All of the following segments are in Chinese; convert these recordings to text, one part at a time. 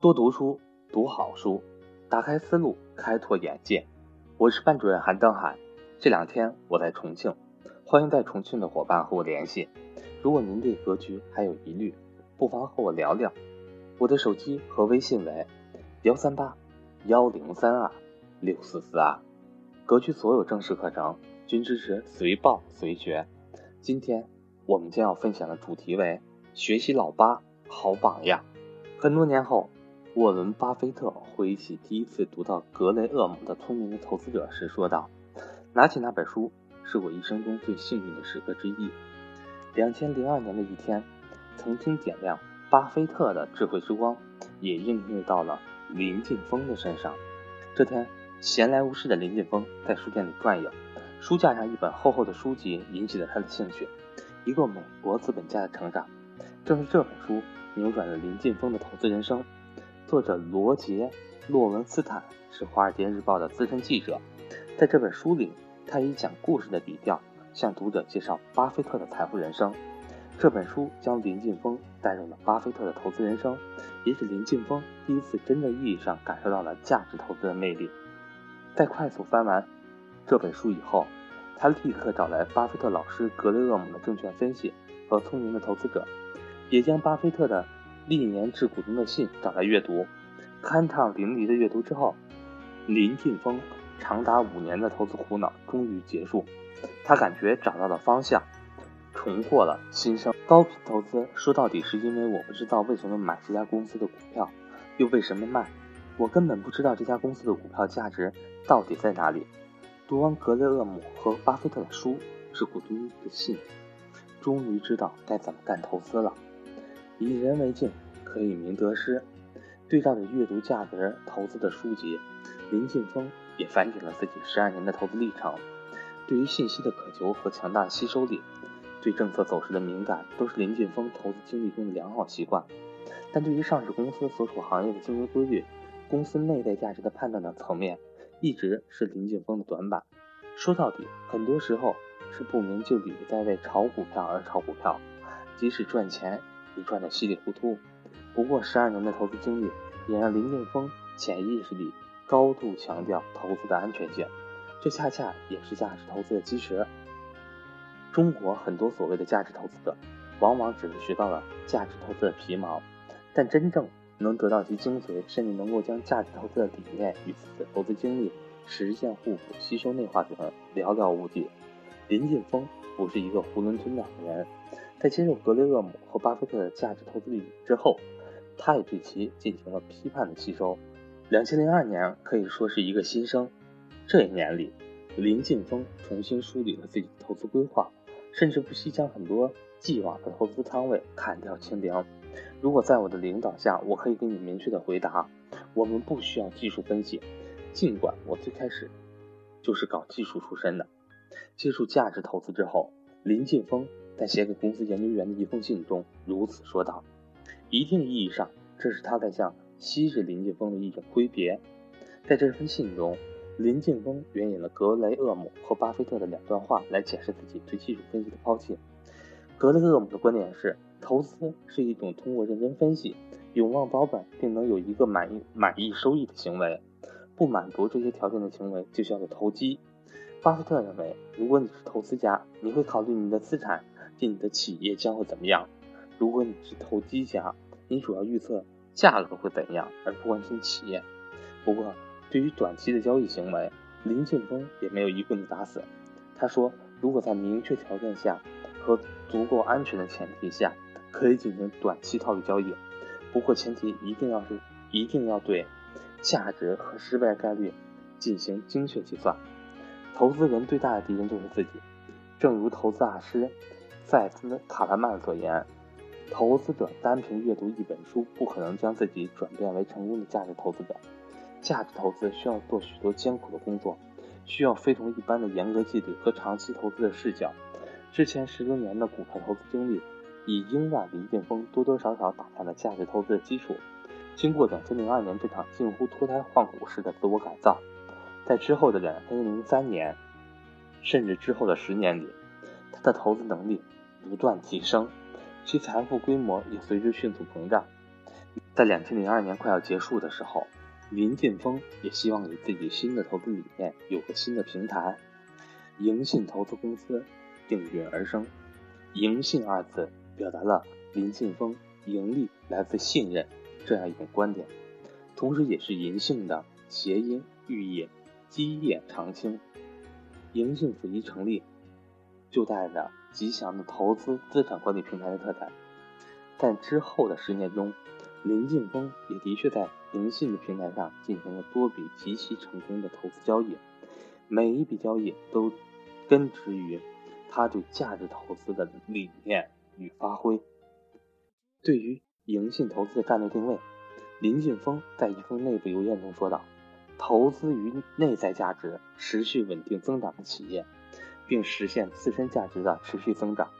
多读书，读好书，打开思路，开拓眼界。我是班主任韩登海。这两天我在重庆，欢迎在重庆的伙伴和我联系。如果您对格局还有疑虑，不妨和我聊聊。我的手机和微信为幺三八幺零三二六四四二。格局所有正式课程均支持随报随学。今天我们将要分享的主题为学习老八好榜样。很多年后。沃伦·巴菲特回忆起第一次读到格雷厄姆的《聪明的投资者》时，说道：“拿起那本书是我一生中最幸运的时刻之一。”两千零二年的一天，曾经点亮巴菲特的智慧之光，也映入到了林晋峰的身上。这天，闲来无事的林晋峰在书店里转悠，书架上一本厚厚的书籍引起了他的兴趣，一个美国资本家的成长。正是这本书扭转了林晋峰的投资人生。作者罗杰·洛文斯坦是《华尔街日报》的资深记者，在这本书里，他以讲故事的笔调向读者介绍巴菲特的财富人生。这本书将林晋峰带入了巴菲特的投资人生，也使林晋峰第一次真正意义上感受到了价值投资的魅力。在快速翻完这本书以后，他立刻找来巴菲特老师格雷厄姆的证券分析和聪明的投资者，也将巴菲特的。历年致股东的信找来阅读，酣畅淋漓的阅读之后，林晋峰长达五年的投资苦恼终于结束，他感觉找到了方向，重获了新生。高频投资说到底是因为我不知道为什么买这家公司的股票，又为什么卖，我根本不知道这家公司的股票价值到底在哪里。读完格雷厄姆和巴菲特的书，致股东的信，终于知道该怎么干投资了。以人为镜，可以明得失。对照着阅读价值投资的书籍，林晋峰也反省了自己十二年的投资历程。对于信息的渴求和强大吸收力，对政策走势的敏感，都是林晋峰投资经历中的良好习惯。但对于上市公司所处行业的经营规律、公司内在价值的判断等层面，一直是林晋峰的短板。说到底，很多时候是不明就里的在为炒股票而炒股票，即使赚钱。赚得稀里糊涂。不过，十二年的投资经历也让林建峰潜意识里高度强调投资的安全性，这恰恰也是价值投资的基石。中国很多所谓的价值投资者，往往只是学到了价值投资的皮毛，但真正能得到其精髓，甚至能够将价值投资的理念与自己的投资经历实现互补、吸收内化的人寥寥无几。林晋峰不是一个囫囵吞枣的人。在接受格雷厄姆和巴菲特的价值投资理念之后，他也对其进行了批判的吸收。两千零二年可以说是一个新生，这一年里，林晋峰重新梳理了自己的投资规划，甚至不惜将很多既往的投资仓位砍掉清零。如果在我的领导下，我可以给你明确的回答：我们不需要技术分析。尽管我最开始就是搞技术出身的，接触价值投资之后，林晋峰。在写给公司研究员的一封信中，如此说道：“一定意义上，这是他在向昔日林晋峰的一种挥别。”在这封信中，林晋峰援引了格雷厄姆和巴菲特的两段话来解释自己对技术分析的抛弃。格雷厄姆的观点是，投资是一种通过认真分析、永望保本并能有一个满意满意收益的行为。不满足这些条件的行为就叫做投机。巴菲特认为，如果你是投资家，你会考虑你的资产。你的企业将会怎么样？如果你是投机家，你主要预测价格会怎样，而不关心企业。不过，对于短期的交易行为，林建峰也没有一棍子打死。他说，如果在明确条件下和足够安全的前提下，可以进行短期套利交易。不过，前提一定要是一定要对价值和失败概率进行精确计算。投资人最大的敌人就是自己，正如投资大师。塞斯·卡拉曼所言：“投资者单凭阅读一本书，不可能将自己转变为成功的价值投资者。价值投资需要做许多艰苦的工作，需要非同一般的严格纪律和长期投资的视角。之前十多年的股票投资经历，已经让林建峰多多少少打下了价值投资的基础。经过2002年这场近乎脱胎换骨式的自我改造，在之后的2003年，甚至之后的十年里，他的投资能力。”不断提升，其财富规模也随之迅速膨胀。在两千零二年快要结束的时候，林劲峰也希望给自己新的投资理念有个新的平台。银信投资公司应运而生，“银信”二字表达了林劲峰盈利来自信任这样一种观点，同时也是银杏的谐音寓意基业长青。盈信府一成立，就带着吉祥的投资资产管理平台的特点。在之后的十年中，林劲峰也的确在盈信的平台上进行了多笔极其成功的投资交易，每一笔交易都根植于他对价值投资的理念与发挥。对于盈信投资的战略定位，林劲峰在一封内部邮件中说道。投资于内在价值持续稳定增长的企业，并实现自身价值的持续增长，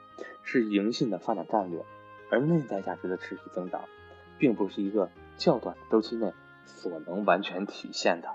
是盈信的发展战略。而内在价值的持续增长，并不是一个较短的周期内所能完全体现的。